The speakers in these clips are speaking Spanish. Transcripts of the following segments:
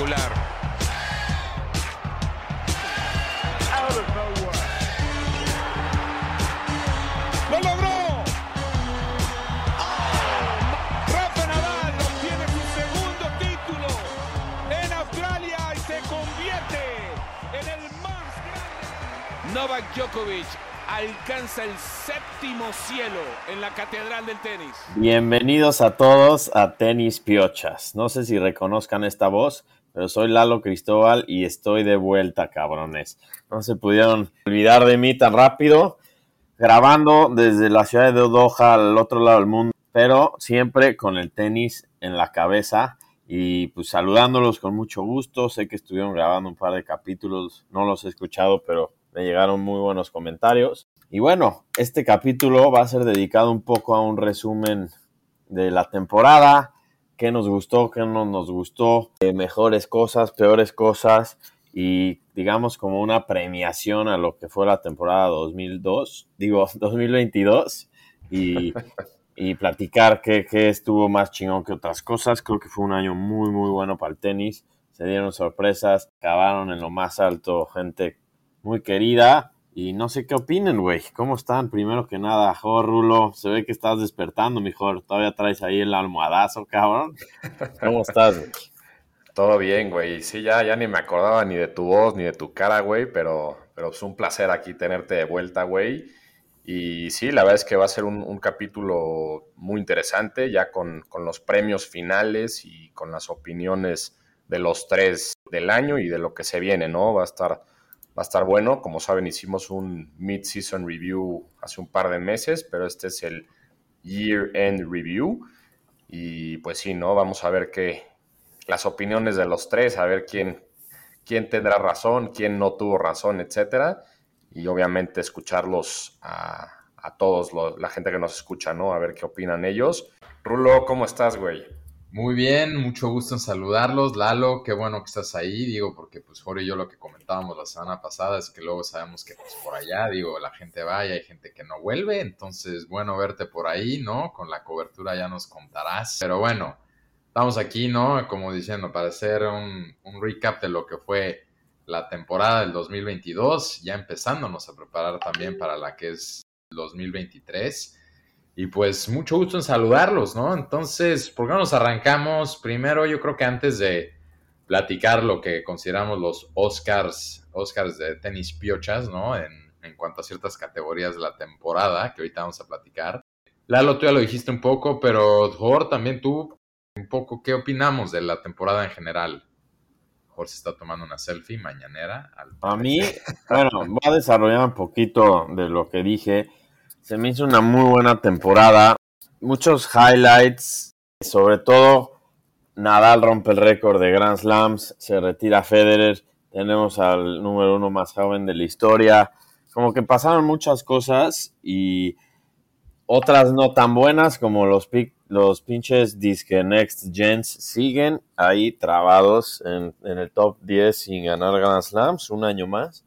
Espectacular. ¡Lo logró! Rafa Nadal obtiene su segundo título en Australia y se convierte en el más grande. Novak Djokovic alcanza el séptimo cielo en la catedral del tenis. Bienvenidos a todos a Tenis Piochas. No sé si reconozcan esta voz, pero soy Lalo Cristóbal y estoy de vuelta, cabrones. No se pudieron olvidar de mí tan rápido, grabando desde la ciudad de Doha al otro lado del mundo, pero siempre con el tenis en la cabeza y pues saludándolos con mucho gusto. Sé que estuvieron grabando un par de capítulos, no los he escuchado, pero me llegaron muy buenos comentarios. Y bueno, este capítulo va a ser dedicado un poco a un resumen de la temporada, qué nos gustó, qué no nos gustó, eh, mejores cosas, peores cosas y digamos como una premiación a lo que fue la temporada 2002, digo 2022 y, y platicar qué, qué estuvo más chingón que otras cosas. Creo que fue un año muy muy bueno para el tenis, se dieron sorpresas, acabaron en lo más alto gente muy querida. Y no sé qué opinen, güey. ¿Cómo están? Primero que nada, jo, Rulo, se ve que estás despertando, mejor. Todavía traes ahí el almohadazo, cabrón. ¿Cómo estás, güey? Todo bien, güey. Sí, ya, ya ni me acordaba ni de tu voz ni de tu cara, güey, pero, pero es un placer aquí tenerte de vuelta, güey. Y sí, la verdad es que va a ser un, un capítulo muy interesante, ya con, con, los premios finales y con las opiniones de los tres del año y de lo que se viene, ¿no? Va a estar va a estar bueno. Como saben, hicimos un mid-season review hace un par de meses, pero este es el year-end review. Y pues sí, ¿no? Vamos a ver qué las opiniones de los tres, a ver quién, quién tendrá razón, quién no tuvo razón, etcétera. Y obviamente escucharlos a, a todos, la gente que nos escucha, ¿no? A ver qué opinan ellos. Rulo, ¿cómo estás, güey? Muy bien, mucho gusto en saludarlos. Lalo, qué bueno que estás ahí, digo, porque pues Jorge y yo lo que comentábamos la semana pasada es que luego sabemos que pues, por allá, digo, la gente va y hay gente que no vuelve, entonces bueno verte por ahí, ¿no? Con la cobertura ya nos contarás. Pero bueno, estamos aquí, ¿no? Como diciendo, para hacer un, un recap de lo que fue la temporada del 2022, ya empezándonos a preparar también para la que es 2023. Y pues mucho gusto en saludarlos, ¿no? Entonces, ¿por qué no nos arrancamos? Primero, yo creo que antes de platicar lo que consideramos los Oscars, Oscars de tenis piochas, ¿no? En, en cuanto a ciertas categorías de la temporada, que ahorita vamos a platicar. Lalo, tú ya lo dijiste un poco, pero Jorge, también tú, un poco, ¿qué opinamos de la temporada en general? Jorge se está tomando una selfie mañanera. Al... A mí, bueno, voy a desarrollar un poquito de lo que dije. Se me hizo una muy buena temporada. Muchos highlights, sobre todo Nadal rompe el récord de Grand Slams, se retira Federer, tenemos al número uno más joven de la historia. Como que pasaron muchas cosas y otras no tan buenas como los, los pinches Disque Next Gens siguen ahí trabados en, el top 10 sin ganar Grand Slams un año más.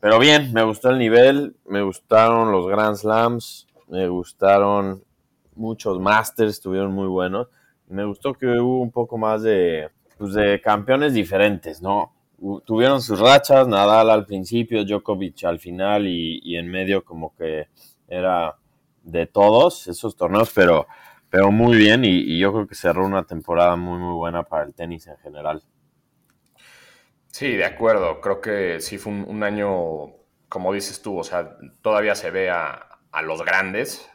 Pero bien, me gustó el nivel, me gustaron los Grand Slams, me gustaron muchos Masters, estuvieron muy buenos. Me gustó que hubo un poco más de, pues de campeones diferentes, ¿no? Tuvieron sus rachas, Nadal al principio, Djokovic al final y, y en medio como que era de todos esos torneos, pero, pero muy bien y, y yo creo que cerró una temporada muy, muy buena para el tenis en general. Sí, de acuerdo. Creo que sí fue un, un, año, como dices tú, o sea, todavía se ve a, a los grandes,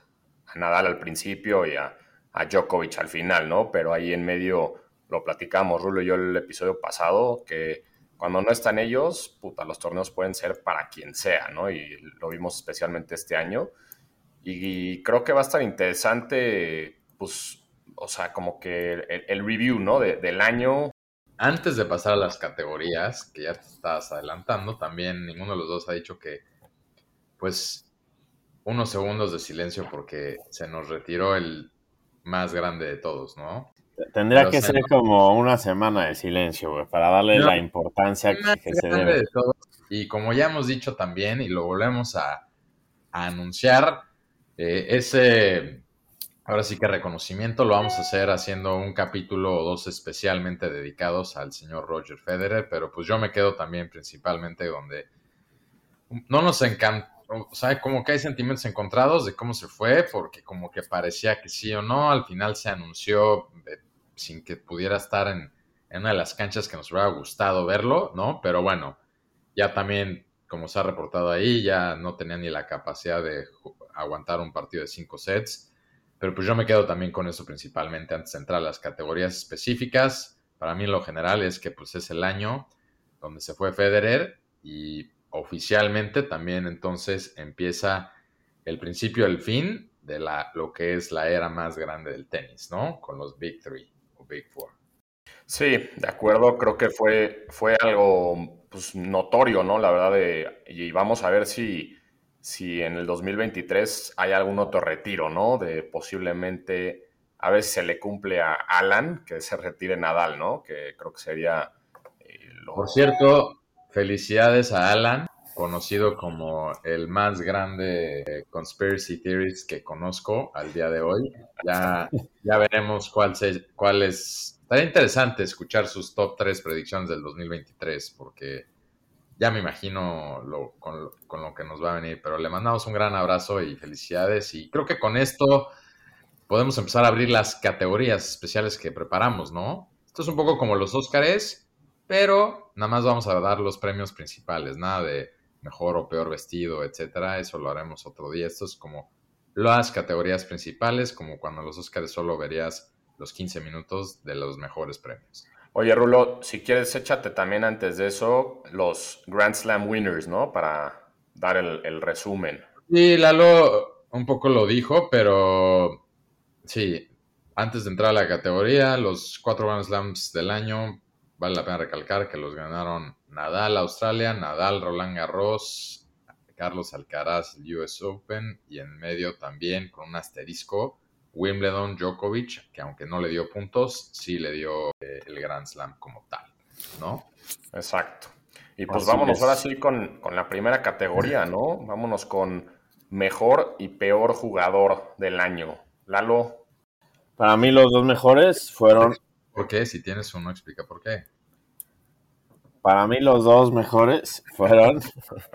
a Nadal al principio y a, a, Djokovic al final, ¿no? Pero ahí en medio lo platicamos, Rulo y yo el episodio pasado, que cuando no están ellos, puta, los torneos pueden ser para quien sea, ¿no? Y lo vimos especialmente este año. Y, creo que va a estar interesante, pues, o sea, como que el, el review, ¿no? De, del año, antes de pasar a las categorías, que ya te estás adelantando, también ninguno de los dos ha dicho que, pues, unos segundos de silencio porque se nos retiró el más grande de todos, ¿no? Tendría Pero que ser como una semana de silencio, güey, para darle no, la importancia que, que se debe. De todos. Y como ya hemos dicho también, y lo volvemos a, a anunciar, eh, ese ahora sí que reconocimiento lo vamos a hacer haciendo un capítulo o dos especialmente dedicados al señor Roger Federer, pero pues yo me quedo también principalmente donde no nos encanta, o sea, como que hay sentimientos encontrados de cómo se fue, porque como que parecía que sí o no, al final se anunció eh, sin que pudiera estar en una de las canchas que nos hubiera gustado verlo, ¿no? Pero bueno, ya también, como se ha reportado ahí, ya no tenía ni la capacidad de aguantar un partido de cinco sets. Pero pues yo me quedo también con eso principalmente antes de entrar a las categorías específicas. Para mí lo general es que pues es el año donde se fue Federer y oficialmente también entonces empieza el principio el fin de la, lo que es la era más grande del tenis, ¿no? Con los Big Three o Big Four. Sí, de acuerdo, creo que fue, fue algo pues, notorio, ¿no? La verdad, de, y vamos a ver si, si en el 2023 hay algún otro retiro, ¿no? De posiblemente, a ver si se le cumple a Alan que se retire Nadal, ¿no? Que creo que sería... Eh, Por cierto, felicidades a Alan, conocido como el más grande conspiracy theorist que conozco al día de hoy. Ya, ya veremos cuál, se, cuál es Estaría interesante escuchar sus top 3 predicciones del 2023, porque ya me imagino lo, con, lo que nos va a venir. Pero le mandamos un gran abrazo y felicidades. Y creo que con esto podemos empezar a abrir las categorías especiales que preparamos, ¿no? Esto es un poco como los Óscares, pero nada más vamos a dar los premios principales, nada de mejor o peor vestido, etcétera. Eso lo haremos otro día. Esto es como las categorías principales, como cuando los Óscares solo verías los 15 minutos de los mejores premios. Oye, Rulo, si quieres, échate también antes de eso los Grand Slam winners, ¿no? Para dar el, resumen. Sí, Lalo un poco lo dijo, pero sí, antes de entrar a la categoría, los cuatro Grand Slams del año, vale la pena recalcar que los ganaron Nadal Australia, Nadal Roland Garros, Carlos Alcaraz US Open y en medio también con un asterisco Wimbledon, Djokovic, que aunque no le dio puntos, sí le dio eh, el Grand Slam como tal, ¿no? Exacto. Y pues vámonos ahora sí con, la primera categoría, ¿no? Vámonos con mejor y peor jugador del año. Lalo. Para mí los dos mejores fueron... ¿Por qué? Si tienes uno, explica por qué. Para mí los dos mejores fueron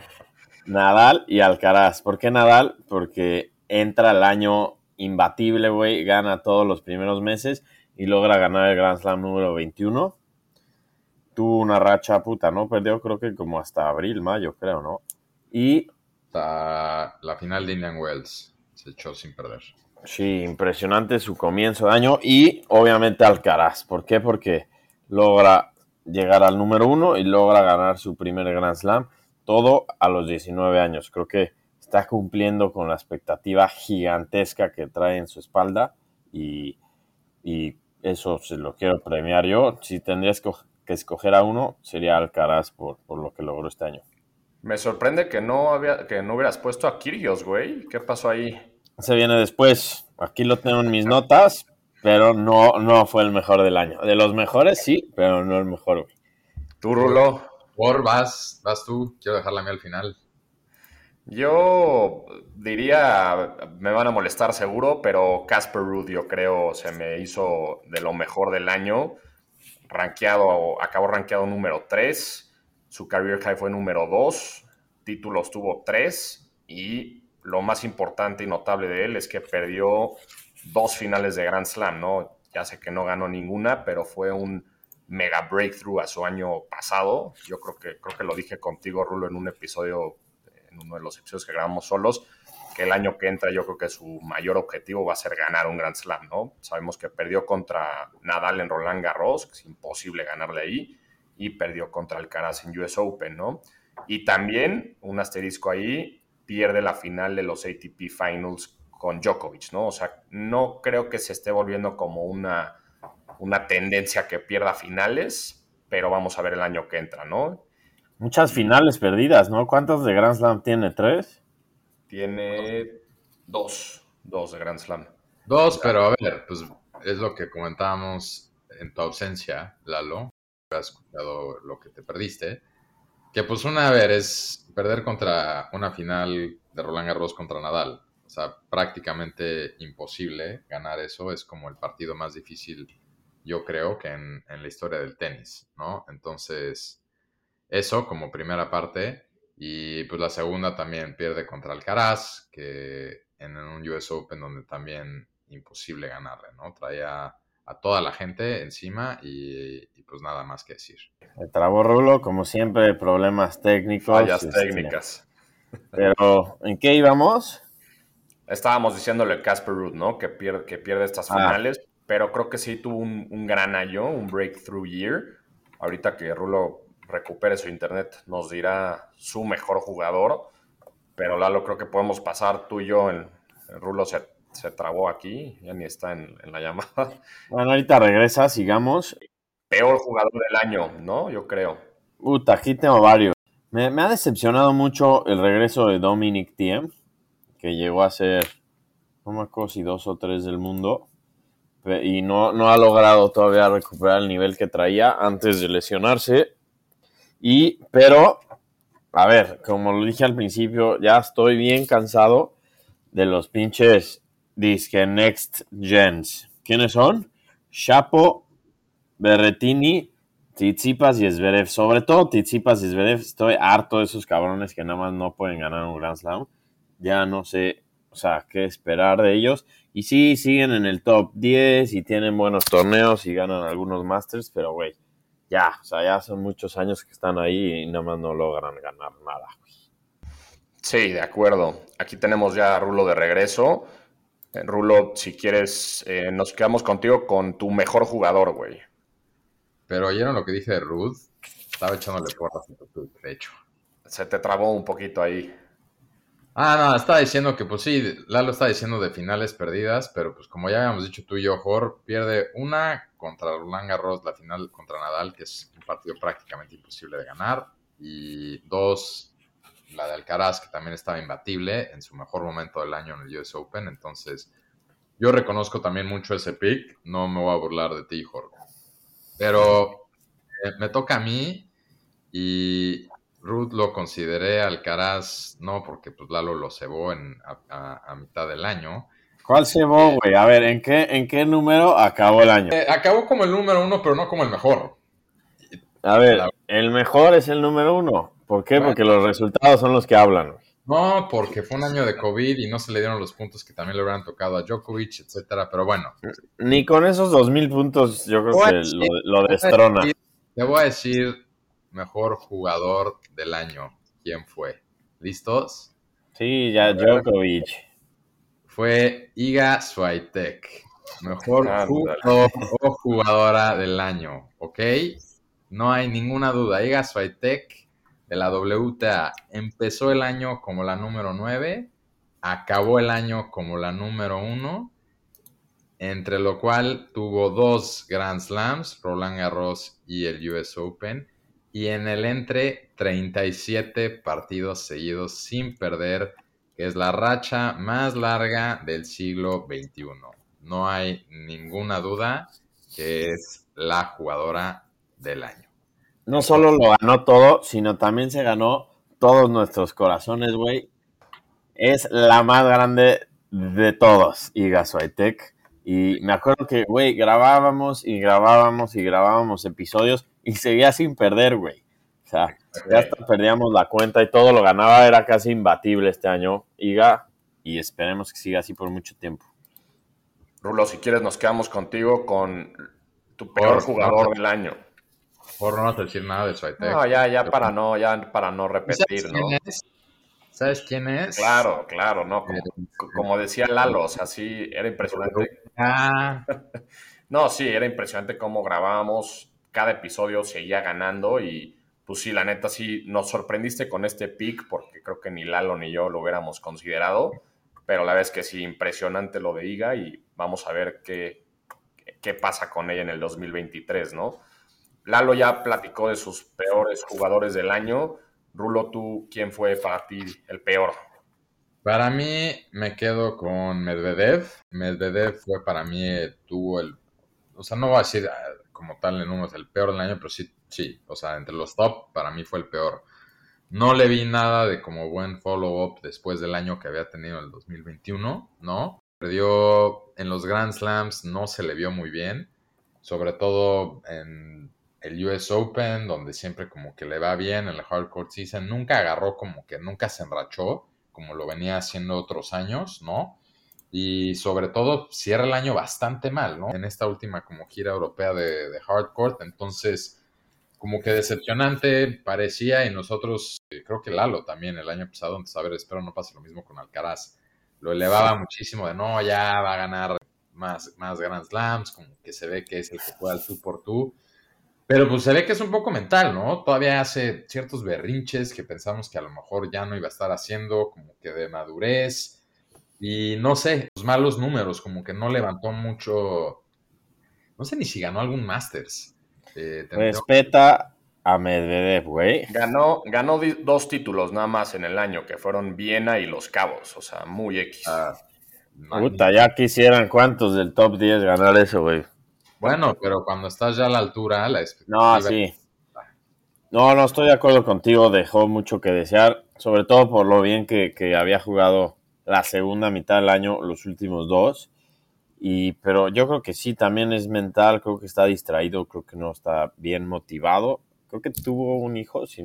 Nadal y Alcaraz. ¿Por qué Nadal? Porque entra el año imbatible, güey, gana todos los primeros meses y logra ganar el Grand Slam número 21. Tuvo una racha puta, ¿no? Perdió creo que como hasta abril, mayo, creo, ¿no? Y... Hasta la final de Indian Wells se echó sin perder. Sí, impresionante su comienzo de año y obviamente Alcaraz. ¿Por qué? Porque logra llegar al número uno y logra ganar su primer Grand Slam, todo a los 19 años. Creo que está cumpliendo con la expectativa gigantesca que trae en su espalda y, eso se lo quiero premiar yo. Si tendrías que escoger a uno, sería Alcaraz por, por lo que logró este año. Me sorprende que no, había, que no hubieras puesto a Kirios, güey. ¿Qué pasó ahí? Se viene después. Aquí lo tengo en mis notas, pero no, no fue el mejor del año. De los mejores, sí, pero no el mejor, güey. ¿Tú, Rulo? Por, vas, vas tú. Quiero dejarla a mí al final. Yo diría, me van a molestar seguro, pero Casper Ruud yo creo se me hizo de lo mejor del año. Rankeado, acabó rankeado número 3, su career high fue número 2, títulos tuvo 3 y lo más importante y notable de él es que perdió dos finales de Grand Slam, ¿no? Ya sé que no ganó ninguna, pero fue un mega breakthrough a su año pasado. Yo creo que, creo que lo dije contigo, Rulo, en un episodio en uno de los episodios que grabamos solos, que el año que entra yo creo que su mayor objetivo va a ser ganar un Grand Slam, ¿no? Sabemos que perdió contra Nadal en Roland Garros, que es imposible ganarle ahí, y perdió contra Alcaraz en US Open, ¿no? Y también, un asterisco ahí, pierde la final de los ATP Finals con Djokovic, ¿no? O sea, no creo que se esté volviendo como una, una tendencia que pierda finales, pero vamos a ver el año que entra, ¿no? Muchas finales perdidas, ¿no? ¿Cuántas de Grand Slam tiene? ¿Tres? Tiene dos, dos de Grand Slam. Dos, pero a ver, pues es lo que comentábamos en tu ausencia, Lalo. Has escuchado lo que te perdiste. Que pues una, a ver, es perder contra una final de Roland Garros contra Nadal. O o sea, prácticamente imposible ganar eso. Es como el partido más difícil, yo creo, que en, la historia del tenis, ¿no? Entonces, eso como primera parte. Y pues la segunda también pierde contra Alcaraz, que en un US Open donde también imposible ganarle, ¿no? Traía a toda la gente encima y, pues nada más que decir. El trabó Rulo, como siempre, problemas técnicos. Fallas este, técnicas. Pero, ¿en qué íbamos? Estábamos diciéndole a Casper Ruud, ¿no? Que pierde, que pierde estas ah. finales, pero creo que sí tuvo un, gran año, un breakthrough year. Ahorita que Rulo recupere su internet, nos dirá su mejor jugador. Pero Lalo, creo que podemos pasar tú y yo. En, Rulo se, se, trabó aquí, ya ni está en, en, la llamada. Bueno, ahorita regresa, sigamos. Peor jugador del año, ¿no? Yo creo. Puta, aquí tengo varios. Me, me ha decepcionado mucho el regreso de Dominic Thiem que llegó a ser, no me acuerdo si dos o tres del mundo, y no, no ha logrado todavía recuperar el nivel que traía antes de lesionarse. Y, pero, a ver, como lo dije al principio, ya estoy bien cansado de los pinches Disque Next Gens. ¿Quiénes son? Chapo, Berretini, Tizipas y Zverev. Sobre todo Tizipas y Zverev. Estoy harto de esos cabrones que nada más no pueden ganar un Grand Slam ya no sé, o sea, qué esperar de ellos. Y sí, siguen en el top 10 y tienen buenos torneos y ganan algunos Masters, pero güey, ya, o sea, ya son muchos años que están ahí y nada más no logran ganar nada. Sí, de acuerdo. Aquí tenemos ya a Rulo de regreso. Eh, Rulo, si quieres, eh, nos quedamos contigo con tu mejor jugador, güey. Pero oyeron lo que dije de Ruth. Estaba echándole porras en tu pecho. Se te trabó un poquito ahí. Ah, no, estaba diciendo que pues sí, Lalo está diciendo de finales perdidas, pero pues como ya habíamos dicho tú y yo, Jor pierde una contra Roland Garros, la final contra Nadal, que es un partido prácticamente imposible de ganar, y dos, la de Alcaraz, que también estaba imbatible en su mejor momento del año en el US Open, entonces yo reconozco también mucho ese pick, no me voy a burlar de ti, Jor. Pero eh, me toca a mí y Ruth lo consideré, Alcaraz no, porque pues Lalo lo cebó en, a, mitad del año. ¿Cuál cebó, güey? A ver, ¿en qué, ¿en qué número acabó el año? Eh, acabó como el número uno, pero no como el mejor. A ver, el mejor es el número uno. ¿Por qué? Porque los resultados son los que hablan. No, porque fue un año de COVID y no se le dieron los puntos que también le hubieran tocado a Djokovic, etcétera, pero bueno. Ni con esos dos mil puntos yo creo que lo, lo destrona. Te voy a decir mejor jugador del año. ¿Quién fue? ¿Listos? Sí, ya Djokovic. Fue Iga Swiatek. Mejor jugador o jugadora del año, ¿ok? No hay ninguna duda. Iga Swiatek de la WTA empezó el año como la número 9, acabó el año como la número 1, entre lo cual tuvo dos Grand Slams, Roland Garros y el US Open, y en el entre 37 partidos seguidos sin perder, que es la racha más larga del siglo XXI. No hay ninguna duda que es la jugadora del año. No solo lo ganó todo, sino también se ganó todos nuestros corazones, güey. Es la más grande de todos, Iga Swiatek. Y me acuerdo que, güey, grabábamos y grabábamos y grabábamos episodios y seguía sin perder, güey. O sea, ya hasta perdíamos la cuenta y todo lo ganaba, era casi imbatible este año, Iga, y esperemos que siga así por mucho tiempo. Rulo, si quieres nos quedamos contigo con tu peor jugador del año. Por no decir nada de Swiatek. No, ya, ya para no, ya para no repetir, ¿no? ¿Sabes quién es? Claro, claro, no. Como, decía Lalo, o sea, sí, era impresionante. Ah. no, sí, era impresionante cómo grabábamos cada episodio seguía ganando y pues sí, la neta sí nos sorprendiste con este pick porque creo que ni Lalo ni yo lo hubiéramos considerado, pero la verdad es que sí, impresionante lo de Iga y vamos a ver qué, qué pasa con ella en el 2023, ¿no? Lalo ya platicó de sus peores jugadores del año. Rulo, ¿tú quién fue para ti el peor? Para mí me quedo con Medvedev. Medvedev fue para mí, tuvo el, o sea, no voy a decir como tal en números el peor del año, pero sí, sí, o sea, entre los top para mí fue el peor. No le vi nada de como buen follow-up después del año que había tenido el 2021, ¿no? Perdió en los Grand Slams, no se le vio muy bien, sobre todo en el US Open, donde siempre como que le va bien en el Hardcore Season, nunca agarró como que nunca se enrachó, como lo venía haciendo otros años, ¿no? Y sobre todo cierra el año bastante mal, ¿no? En esta última como gira europea de, de Hardcore, entonces como que decepcionante parecía y nosotros, eh, creo que Lalo también el año pasado, entonces a ver, espero no pase lo mismo con Alcaraz, lo elevaba muchísimo de no, ya va a ganar más, más Grand Slams, como que se ve que es el que juega al tú por tú. Pero pues se ve que es un poco mental, ¿no? Todavía hace ciertos berrinches que pensamos que a lo mejor ya no iba a estar haciendo, como que de madurez. Y no sé, los malos números, como que no levantó mucho. No sé ni si ganó algún Masters. Eh, Respeta a Medvedev, güey. Ganó, ganó dos títulos nada más en el año, que fueron Viena y Los Cabos, o sea, muy X. Ah, Puta, ya quisieran cuántos del top 10 ganar eso, güey. Bueno, pero cuando estás ya a la altura, la No, sí. No, no estoy de acuerdo contigo. Dejó mucho que desear, sobre todo por lo bien que, había jugado la segunda mitad del año, los últimos dos. Y, pero yo creo que sí, también es mental, creo que está distraído, creo que no está bien motivado. Creo que tuvo un hijo, sí,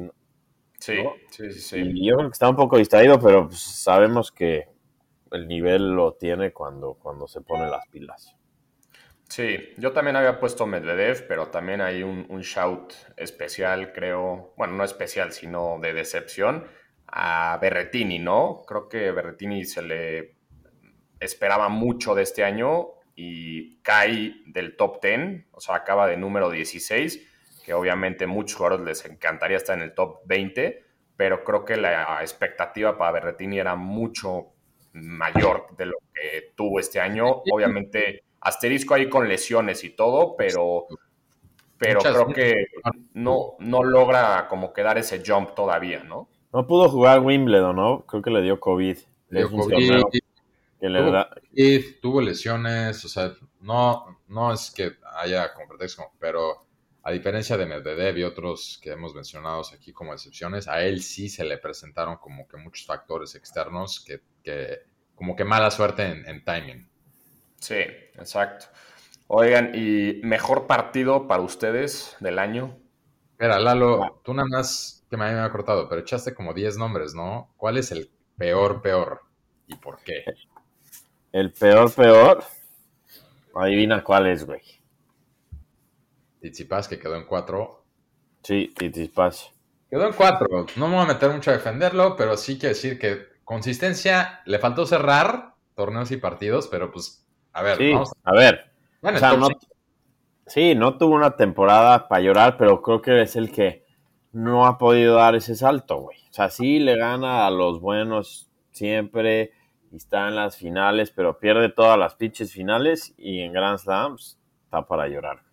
sí, sí, sí. Y yo creo que está un poco distraído, pero pues, sabemos que el nivel lo tiene cuando, cuando se pone las pilas. Sí, yo también había puesto Medvedev, pero también hay un, shout especial, creo, bueno, no especial, sino de decepción, a Berretini, ¿no? Creo que Berretini se le esperaba mucho de este año y cae del top 10, o sea, acaba de número 16, que obviamente muchos jugadores les encantaría estar en el top 20, pero creo que la expectativa para Berretini era mucho mayor de lo que tuvo este año. Obviamente asterisco ahí con lesiones y todo, pero, pero creo que no, no logra como quedar ese jump todavía, ¿no? No pudo jugar Wimbledon, ¿no? Creo que le dio COVID. Le dio COVID. tuvo, lesiones, o sea, no, no es que haya como pretexto, pero a diferencia de Medvedev y otros que hemos mencionado aquí como excepciones, a él sí se le presentaron como que muchos factores externos que, que como que mala suerte en timing. Sí, exacto. Oigan, ¿y mejor partido para ustedes del año? Mira, Lalo, tú nada más que me había cortado, pero echaste como 10 nombres, ¿no? ¿Cuál es el peor, peor? ¿Y por qué? El peor, peor. Adivina cuál es, güey. Tizipas, que quedó en 4. Sí, Tizipas. Quedó en 4. No me voy a meter mucho a defenderlo, pero sí quiero decir que consistencia, le faltó cerrar torneos y partidos, pero pues a ver, sí, a... ver. sí, no tuvo una temporada para llorar, pero creo que es el que no ha podido dar ese salto, güey. O sea, sí le gana a los buenos siempre y está en las finales, pero pierde todas las pitches finales y en Grand Slams está para llorar.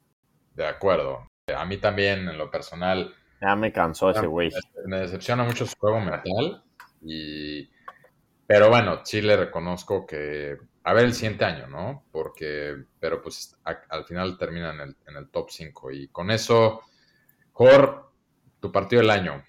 De acuerdo. A mí también, en lo personal. Ya me cansó ese güey. Me decepciona mucho su juego mental. Y... Pero bueno, sí le reconozco que a ver el siguiente año, ¿no? Porque, pero pues al final termina en el, en el top 5. Y con eso, Jor, tu partido del año.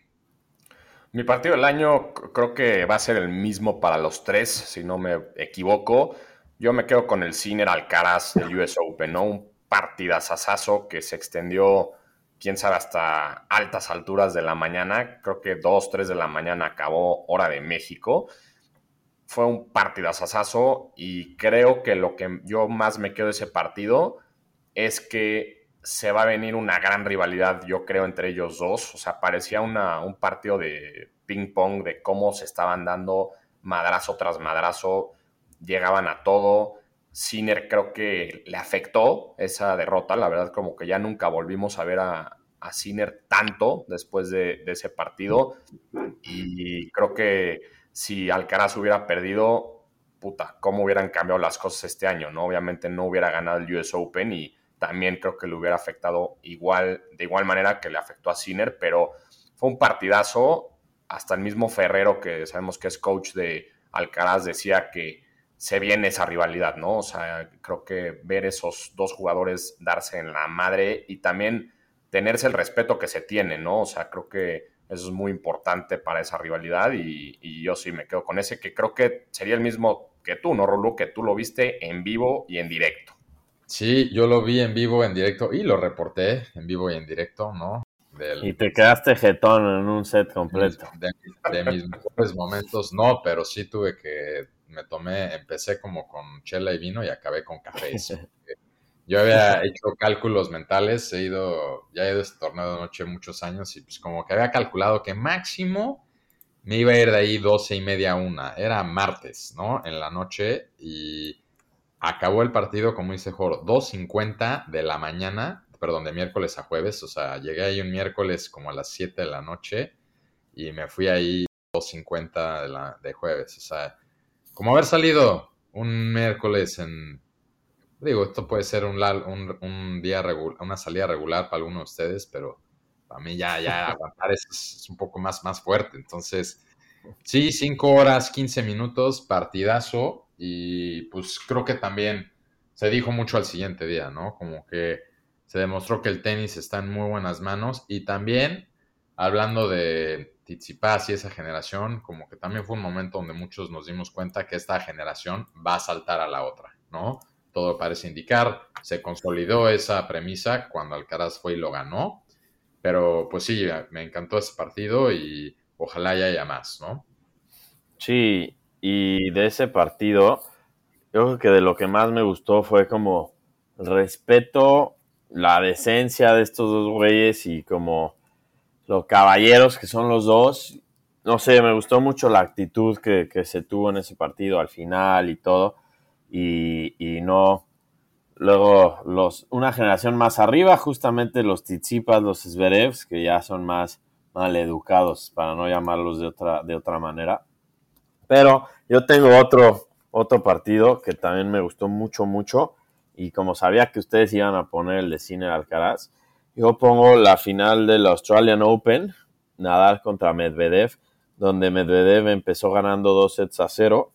Mi partido del año creo que va a ser el mismo para los tres, si no me equivoco. Yo me quedo con el Ciner Alcaraz del US Open, ¿no? Un partidazazazo que se extendió, quién sabe, hasta altas alturas de la mañana. Creo que 2, 3 de la mañana acabó hora de México fue un partidazazazo y creo que lo que yo más me quedo de ese partido es que se va a venir una gran rivalidad, yo creo, entre ellos dos. O sea, parecía un partido de ping-pong de cómo se estaban dando madrazo tras madrazo, llegaban a todo. Sinner creo que le afectó esa derrota, la verdad como que ya nunca volvimos a ver a, a Sinner tanto después de ese partido y creo que si Alcaraz hubiera perdido, puta, cómo hubieran cambiado las cosas este año, ¿no? Obviamente no hubiera ganado el US Open y también creo que le hubiera afectado igual, de igual manera que le afectó a Sinner, pero fue un partidazo. Hasta el mismo Ferrero, que sabemos que es coach de Alcaraz, decía que se viene esa rivalidad, ¿no? O sea, creo que ver esos dos jugadores darse en la madre y también tenerse el respeto que se tiene, ¿no? O sea, creo que Eso es muy importante para esa rivalidad y, yo sí me quedo con ese, que creo que sería el mismo que tú, ¿no, Rolo? Que tú lo viste en vivo y en directo. Sí, yo lo vi en vivo, en directo y lo reporté en vivo y en directo, ¿no? y te quedaste jetón en un set completo. De, mis mejores momentos, no, pero sí tuve que, me tomé, empecé como con chela y vino y acabé con café. Yo había hecho cálculos mentales, he ido, ya he ido a este torneo de noche muchos años y pues como que había calculado que máximo me iba a ir de ahí doce y media a una. Era martes, ¿no? En la noche y acabó el partido, como dice Joro, 2.50 de la mañana, perdón, de miércoles a jueves. O sea, llegué ahí un miércoles como a las 7 de la noche y me fui ahí 2.50 de, la, de jueves. O sea, como haber salido un miércoles en Digo, esto puede ser un, un, día regular, una salida regular para algunos de ustedes, pero para mí ya, ya aguantar es, un poco más, más fuerte. Entonces, sí, 5 horas, 15 minutos, partidazo. Y pues creo que también se dijo mucho al siguiente día, ¿no? Como que se demostró que el tenis está en muy buenas manos. Y también, hablando de Tsitsipas y esa generación, como que también fue un momento donde muchos nos dimos cuenta que esta generación va a saltar a la otra, ¿no? Todo parece indicar. Se consolidó esa premisa cuando Alcaraz fue y lo ganó. Pero pues sí, me encantó ese partido y ojalá haya más, ¿no? Sí, y de ese partido, yo creo que de lo que más me gustó fue como el respeto, la decencia de estos dos güeyes y como los caballeros que son los dos. No sé, me gustó mucho la actitud que, que se tuvo en ese partido al final y todo y, no luego los una generación más arriba justamente los Tsitsipas, los Zverevs que ya son más mal educados para no llamarlos de otra de otra manera. Pero yo tengo otro otro partido que también me gustó mucho mucho y como sabía que ustedes iban a poner el de Cine Alcaraz, yo pongo la final del Australian Open, Nadal contra Medvedev, donde Medvedev empezó ganando dos sets a cero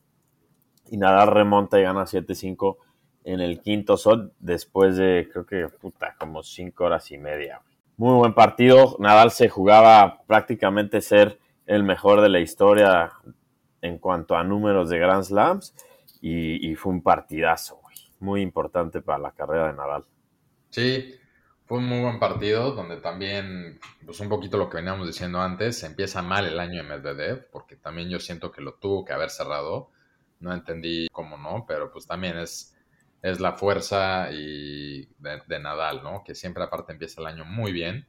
y Nadal remonta y gana 7-5 en el quinto set después de, creo que, puta, como 5 horas y media. Muy buen partido. Nadal se jugaba prácticamente ser el mejor de la historia en cuanto a números de Grand Slams y, fue un partidazo, muy importante para la carrera de Nadal. Sí, fue un muy buen partido donde también, pues un poquito lo que veníamos diciendo antes, empieza mal el año de Medvedev, porque también yo siento que lo tuvo que haber cerrado no entendí cómo no, pero pues también es, es la fuerza y de, Nadal, ¿no? Que siempre aparte empieza el año muy bien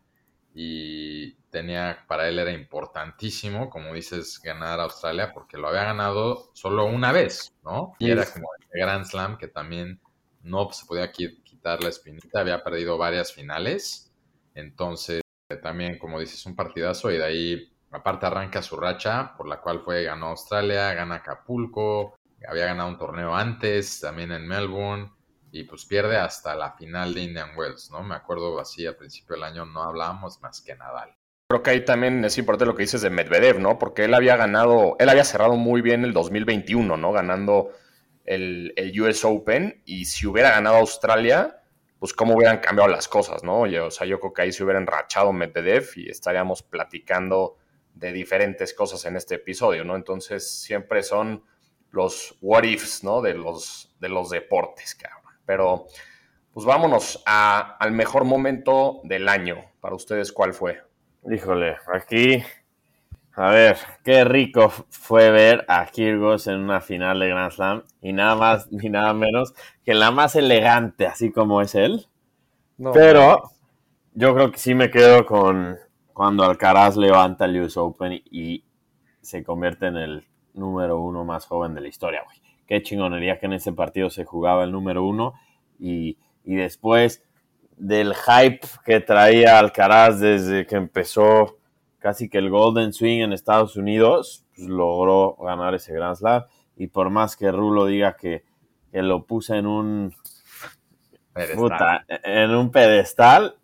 y tenía, para él era importantísimo, como dices, ganar a Australia porque lo había ganado solo una vez, ¿no? Y era como el Grand Slam que también no se podía quitar la espinita, había perdido varias finales, entonces también, como dices, un partidazo y de ahí aparte arranca su racha, por la cual fue, ganó Australia, gana Acapulco, había ganado un torneo antes, también en Melbourne, y pues pierde hasta la final de Indian Wells, ¿no? Me acuerdo así al principio del año no hablábamos más que Nadal. Creo que ahí también es importante lo que dices de Medvedev, ¿no? Porque él había ganado, él había cerrado muy bien el 2021, ¿no? Ganando el, US Open y si hubiera ganado Australia, pues cómo hubieran cambiado las cosas, ¿no? o sea, yo creo que ahí se hubiera enrachado Medvedev y estaríamos platicando de diferentes cosas en este episodio, ¿no? Entonces siempre son los what ifs, ¿no? De los, de los deportes, cabrón. Pero, pues vámonos al mejor momento del año. Para ustedes, ¿cuál fue? Híjole, aquí, a ver, qué rico fue ver a Kyrgios en una final de Grand Slam y nada más ni nada menos que la más elegante, así como es él. Pero yo creo que sí me quedo con cuando Alcaraz levanta el US Open y se convierte en el número uno más joven de la historia, güey. Qué chingonería que en ese partido se jugaba el número uno y, después del hype que traía Alcaraz desde que empezó casi que el Golden Swing en Estados Unidos, pues logró ganar ese Grand Slam. Y por más que Rulo diga que, lo puse en un en un pedestal,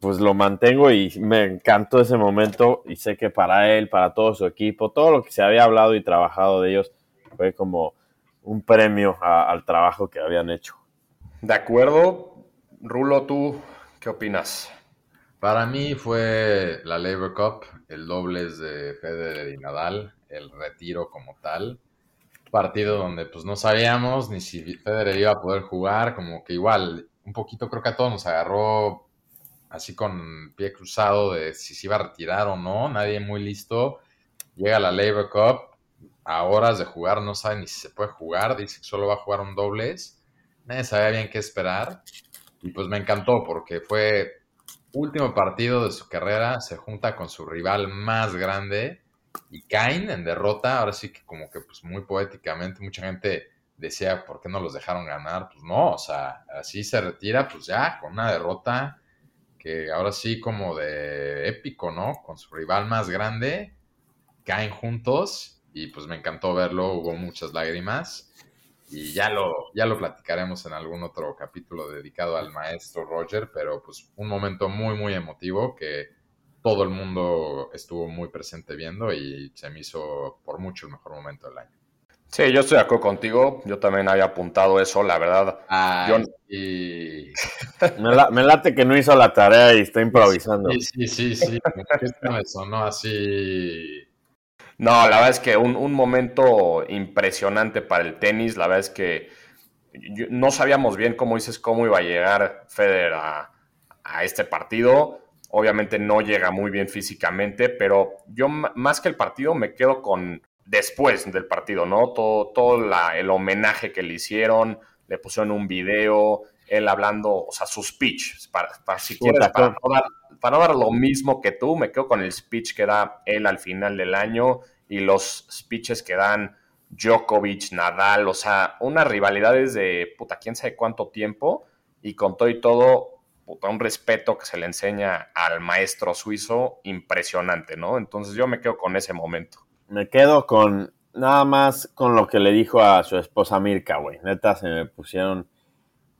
pues lo mantengo y me encantó ese momento y sé que para él, para todo su equipo, todo lo que se había hablado y trabajado de ellos fue como un premio al trabajo que habían hecho. De acuerdo, Rulo, ¿tú qué opinas? Para mí fue la Labor Cup, el dobles de Federer y Nadal, el retiro como tal. Partido donde pues no sabíamos ni si Federer iba a poder jugar, como que igual, un poquito creo que a todos nos agarró así con pie cruzado de si se iba a retirar o no, nadie muy listo. Llega la Labor Cup, a horas de jugar, no sabe ni si se puede jugar, dice que solo va a jugar un dobles, nadie sabía bien qué esperar. Y pues me encantó porque fue último partido de su carrera, se junta con su rival más grande y caen en derrota. Ahora sí que como que pues muy poéticamente mucha gente decía, ¿por qué no los dejaron ganar? Pues no, o sea, así se retira, pues ya, con una derrota que ahora sí como de épico, ¿no? Con su rival más grande, caen juntos y pues me encantó verlo, hubo muchas lágrimas y ya lo, ya lo platicaremos en algún otro capítulo dedicado al maestro Roger, pero pues un momento muy, muy emotivo que todo el mundo estuvo muy presente viendo y se me hizo por mucho el mejor momento del año. Sí, yo estoy de acuerdo contigo. Yo también había apuntado eso, la verdad. y... me, late que no hizo la tarea y está improvisando. Sí, sí, sí. sí. me sonó así no, la verdad es que un, momento impresionante para el tenis. La verdad es que no sabíamos bien, cómo dices, cómo iba a llegar Federer a, este partido. Obviamente no llega muy bien físicamente, pero yo más que el partido me quedo con después del partido, ¿no? Todo, todo el homenaje que le hicieron, le pusieron un video, él hablando, o sea, su speech, para, si quieres, para para no dar lo mismo que tú, me quedo con el speech que da él al final del año y los speeches que dan Djokovic, Nadal, o sea, unas rivalidades de puta, quién sabe cuánto tiempo y con todo y todo, puta, un respeto que se le enseña al maestro suizo impresionante, ¿no? Entonces yo me quedo con ese momento. Me quedo con nada más con lo que le dijo a su esposa Mirka, güey. Neta, se me pusieron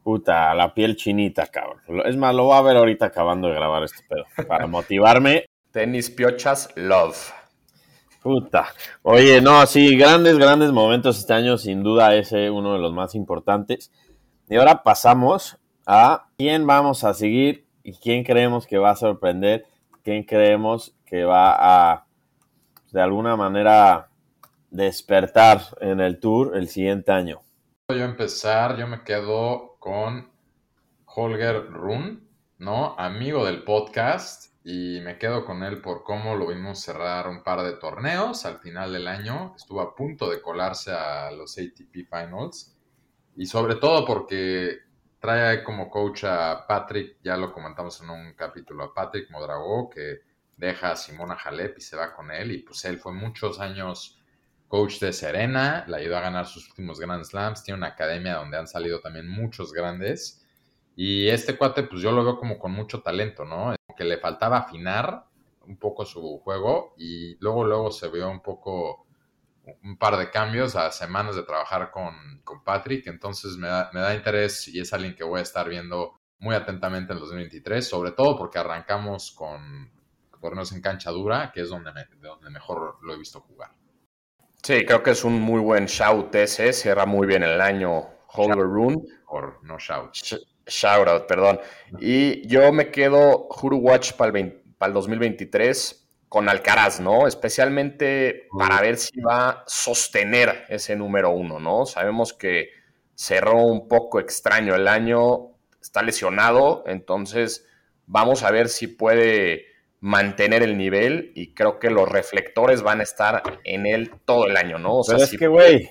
Puta, la piel chinita, cabrón. Es más, lo voy a ver ahorita acabando de grabar este pedo. Para motivarme. Tenis Piochas Love. Puta. Oye, no, sí, grandes, grandes momentos este año. Sin duda, ese uno de los más importantes. Y ahora pasamos a quién vamos a seguir y quién creemos que va a sorprender. Quién creemos que va a, de alguna manera, despertar en el tour el siguiente año. Yo empezar, yo me quedo con Holger Run, ¿no? Amigo del podcast y me quedo con él por cómo lo vimos cerrar un par de torneos al final del año. Estuvo a punto de colarse a los ATP Finals y sobre todo porque trae como coach a Patrick, ya lo comentamos en un capítulo, a Patrick Modragó, que deja a Simona Halep y se va con él y pues él fue muchos años coach de Serena, le ayudó a ganar sus últimos Grand Slams, tiene una academia donde han salido también muchos grandes. Y este cuate, pues yo lo veo como con mucho talento, ¿no? Que le faltaba afinar un poco su juego y luego, luego se vio un poco un par de cambios a semanas de trabajar con, con Patrick, entonces me da, me da, interés y es alguien que voy a estar viendo muy atentamente en 2023, sobre todo porque arrancamos con torneos en cancha dura, que es donde, donde mejor lo he visto jugar. Sí, creo que es un muy buen shout ese, cierra muy bien el año Holger Rune. no shout. shout out, perdón. Y yo me quedo Huru Watch para el, 2023 con Alcaraz, ¿no? Especialmente para ver si va a sostener ese número uno, ¿no? Sabemos que cerró un poco extraño el año, está lesionado, entonces vamos a ver si puede mantener el nivel y creo que los reflectores van a estar en él todo el año, ¿no? O sea, es que, güey,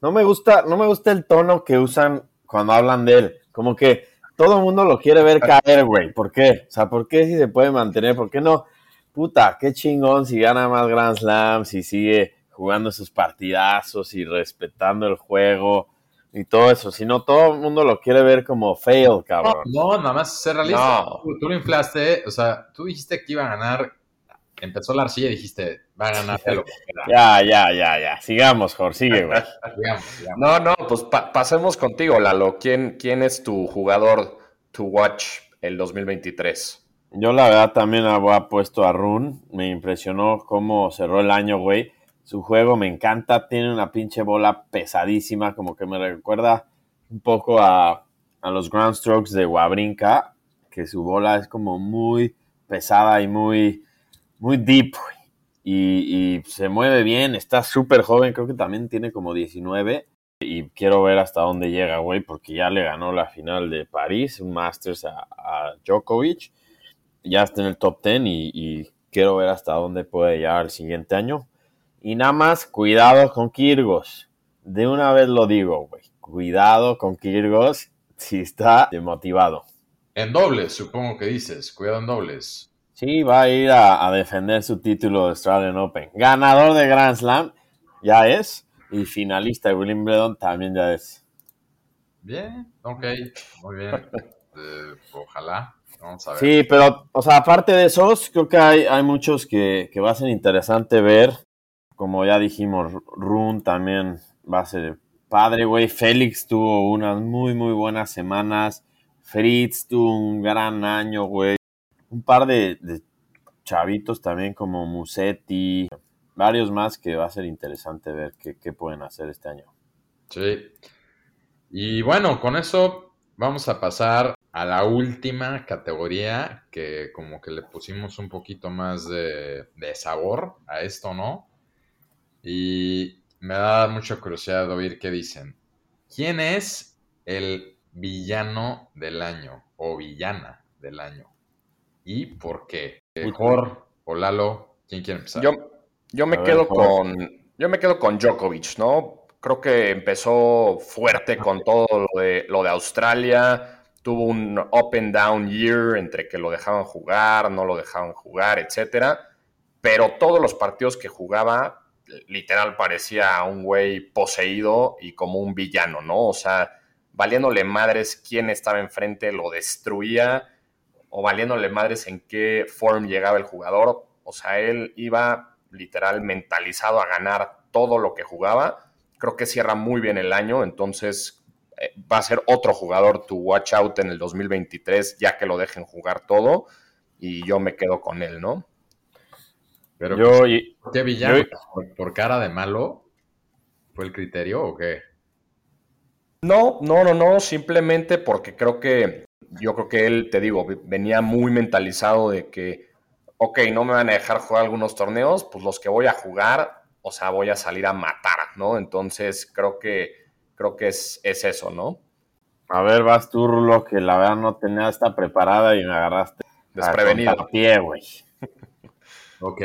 no me gusta, no me gusta el tono que usan cuando hablan de él. Como que todo el mundo lo quiere ver caer, güey. ¿Por qué? O sea, ¿por qué si se puede mantener? ¿Por qué no? Puta, qué chingón si gana más Grand Slams, si sigue jugando sus partidazos y respetando el juego y todo eso, Si no, todo el mundo lo quiere ver como fail, cabrón. No, nada más ser realista. Tú, lo inflaste, o sea, tú dijiste que iba a ganar, empezó la arcilla y dijiste, va a ganar Ya, ya, ya, ya. Sigamos, Jorge, sigue, güey. No, no, pues pasemos contigo, Lalo. ¿Quién, ¿Quién es tu jugador to watch el 2023? Yo la verdad también había puesto a Run. Me impresionó cómo cerró el año, güey su juego me encanta, tiene una pinche bola pesadísima, como que me recuerda un poco a, los Grand Strokes de Wabrinka, que su bola es como muy pesada y muy, muy deep, y, y, se mueve bien, está súper joven, creo que también tiene como 19 y quiero ver hasta dónde llega, güey, porque ya le ganó la final de París, un Masters a, Djokovic, ya está en el top 10 y, quiero ver hasta dónde puede llegar el siguiente año. Y nada más, cuidado con Kirgos. De una vez lo digo, güey. Cuidado con Kirgos si está motivado. En dobles, supongo que dices. Cuidado en dobles. Sí, va a ir a, a defender su título de Australian Open. Ganador de Grand Slam, ya es y finalista de Wimbledon también ya es. Bien, ok, muy bien. Eh, ojalá. Vamos a ver. Sí, pero, o sea, aparte de esos, creo que hay, hay muchos que, que va a ser interesante ver. Como ya dijimos, Rune también va a ser padre, güey. Félix tuvo unas muy, muy buenas semanas. Fritz tuvo un gran año, güey. Un par de chavitos también como Musetti varios más que va a ser interesante ver qué, pueden hacer este año. Sí. Y bueno, con eso vamos a pasar a la última categoría que como que le pusimos un poquito más de, sabor a esto, ¿no? Y me da mucha curiosidad oír qué dicen. ¿Quién es el villano del año o villana del año? ¿Y por qué? Mejor o Lalo, ¿quién quiere empezar? Yo, yo me quedo con. Yo me quedo con Djokovic, ¿no? Creo que empezó fuerte con todo lo de, lo de Australia. Tuvo un up and down year entre que lo dejaban jugar, no lo dejaban jugar, etcétera. Pero todos los partidos que jugaba, literal parecía un güey poseído y como un villano, ¿no? O sea, valiéndole madres quién estaba enfrente, lo destruía, o valiéndole madres en qué form llegaba el jugador. O sea, él iba literal mentalizado a ganar todo lo que jugaba. Creo que cierra muy bien el año, entonces eh, va a ser otro jugador to watch out en el 2023, ya que lo dejen jugar todo, y yo me quedo con él, ¿no? Pero yo, ¿qué villano? ¿Por cara de malo? ¿Fue el criterio o qué? No, no, no, no, simplemente porque creo que yo creo que él, te digo, venía muy mentalizado de que ok, no me van a dejar jugar algunos torneos, pues los que voy a jugar, o sea, voy a salir a matar, ¿no? Entonces creo que, creo que es, es eso, ¿no? A ver, vas tú, Rulo, que la verdad no tenía esta preparada y me agarraste desprevenido. pie, güey. Ok,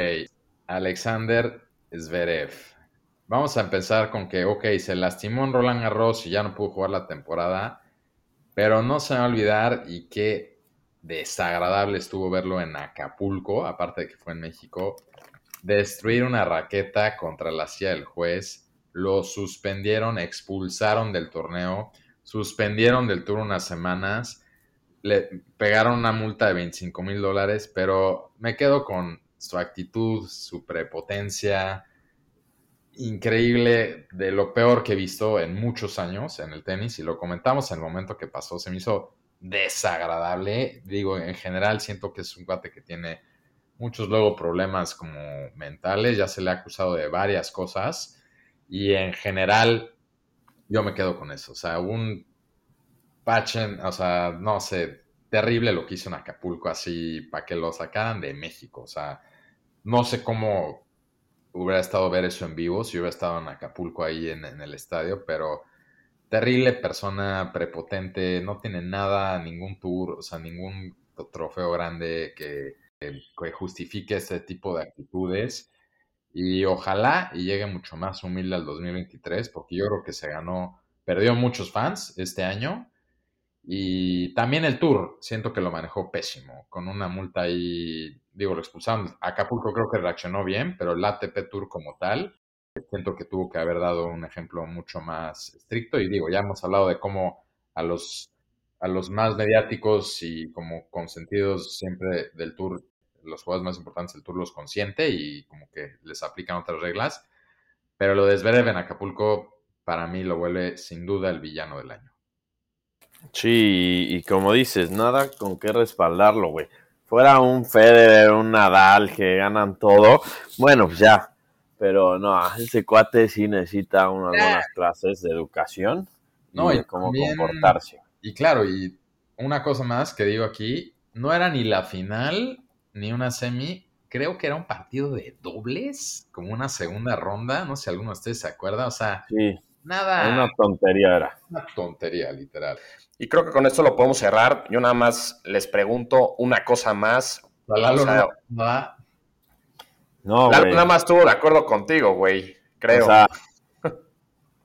Alexander Zverev. Vamos a empezar con que, ok, se lastimó en Roland Garros y ya no pudo jugar la temporada, pero no se va a olvidar y que desagradable estuvo verlo en Acapulco, aparte de que fue en México, destruir una raqueta contra la silla del juez, lo suspendieron, expulsaron del torneo, suspendieron del tour unas semanas, le pegaron una multa de 25 mil dólares, pero me quedo con su actitud, su prepotencia, increíble, de lo peor que he visto en muchos años en el tenis, y lo comentamos en el momento que pasó, se me hizo desagradable. Digo, en general siento que es un cuate que tiene muchos luego problemas como mentales, ya se le ha acusado de varias cosas y en general yo me quedo con eso. O sea, un Pachen, o sea, no sé, terrible lo que hizo en Acapulco así para que lo sacaran de México. O sea, no sé cómo hubiera estado ver eso en vivo si hubiera estado en Acapulco ahí en el estadio, pero terrible persona, prepotente, no tiene nada, ningún tour, o sea, ningún trofeo grande que, justifique este tipo de actitudes. Y ojalá y llegue mucho más humilde al 2023, porque yo creo que se ganó, perdió muchos fans este año. Y también el tour, siento que lo manejó pésimo, con una multa ahí, digo, lo expulsaron. Acapulco creo que reaccionó bien, pero el ATP Tour como tal, siento que tuvo que haber dado un ejemplo mucho más estricto y digo, ya hemos hablado de cómo a los, a los más mediáticos y como consentidos siempre del tour, los jugadores más importantes del tour los consiente y como que les aplican otras reglas, pero lo de Zverev en Acapulco para mí lo vuelve sin duda el villano del año. Sí, y, como dices, nada con qué respaldarlo, güey. Fuera un Federer, un Nadal que ganan todo, bueno, pues ya, pero no, ese cuate sí necesita unas buenas clases de educación no, y, cómo comportarse. Y claro, y una cosa más que digo aquí, no era ni la final ni una semi. Creo que era un partido de dobles, como una segunda ronda. No sé si alguno de ustedes se acuerda. O sea, Sí, nada. una tontería era. Una tontería, literal. Y creo que con esto lo podemos cerrar. Yo nada más les pregunto una cosa más. Lalo O sea, no- no Lalo nada más estuvo de acuerdo contigo, güey. Creo. O sea,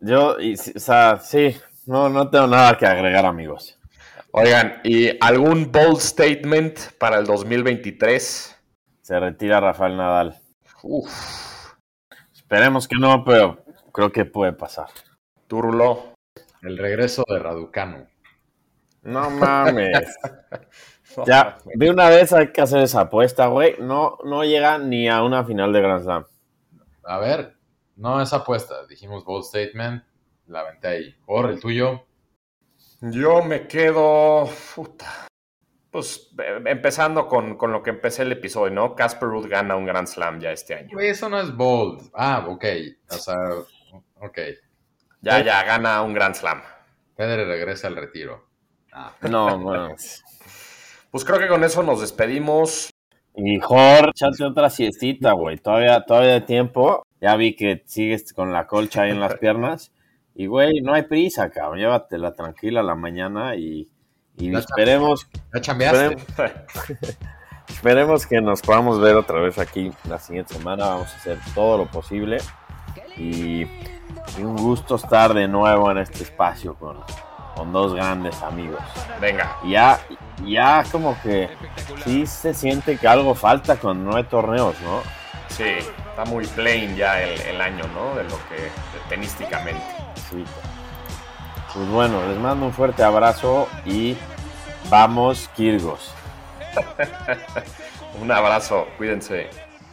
yo, y o sea, sí, no, no tengo nada que agregar, amigos. Oigan, ¿y algún bold statement para el 2023? Se retira Rafael Nadal. Uf, Esperemos que no, pero creo que puede pasar. Tú, Rulo. El regreso de Raducanu. No mames. ya, de una vez hay que hacer esa apuesta, güey. No, no llega ni a una final de Grand Slam. A ver, no es apuesta. Dijimos bold statement. La aventé ahí. Por el tuyo. Yo me quedo. puta. Pues eh, empezando con, con lo que empecé el episodio, ¿no? Casper Ruud gana un Grand Slam ya este año. Güey, Eso no es bold. Ah, ok. O sea, ok. Ya, ya, gana un Grand Slam. Federer regresa al retiro. Ah, No, mames. Pues creo que con eso nos despedimos. Y Jor, échate otra siestita, güey. Todavía, todavía hay tiempo. Ya vi que sigues con la colcha ahí en las piernas. Y, güey, no hay prisa, cabrón. Llévatela tranquila a la mañana y, y esperemos, ¿Ya chambeaste? esperemos, esperemos que nos podamos ver otra vez aquí la siguiente semana. Vamos a hacer todo lo posible. Y, y un gusto estar de nuevo en este espacio con, con dos grandes amigos. Venga. Ya, ya como que sí se siente que algo falta con nueve torneos, ¿no? Sí, está muy plain ya el, el año, ¿no? De lo que, de tenísticamente. Sí. Pues bueno, les mando un fuerte abrazo y vamos, Kirgos. Un abrazo, cuídense.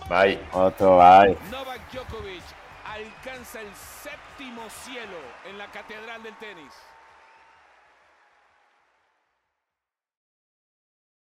Bye. Otro bye. Novak Djokovic alcanza el séptimo cielo en la catedral del tenis.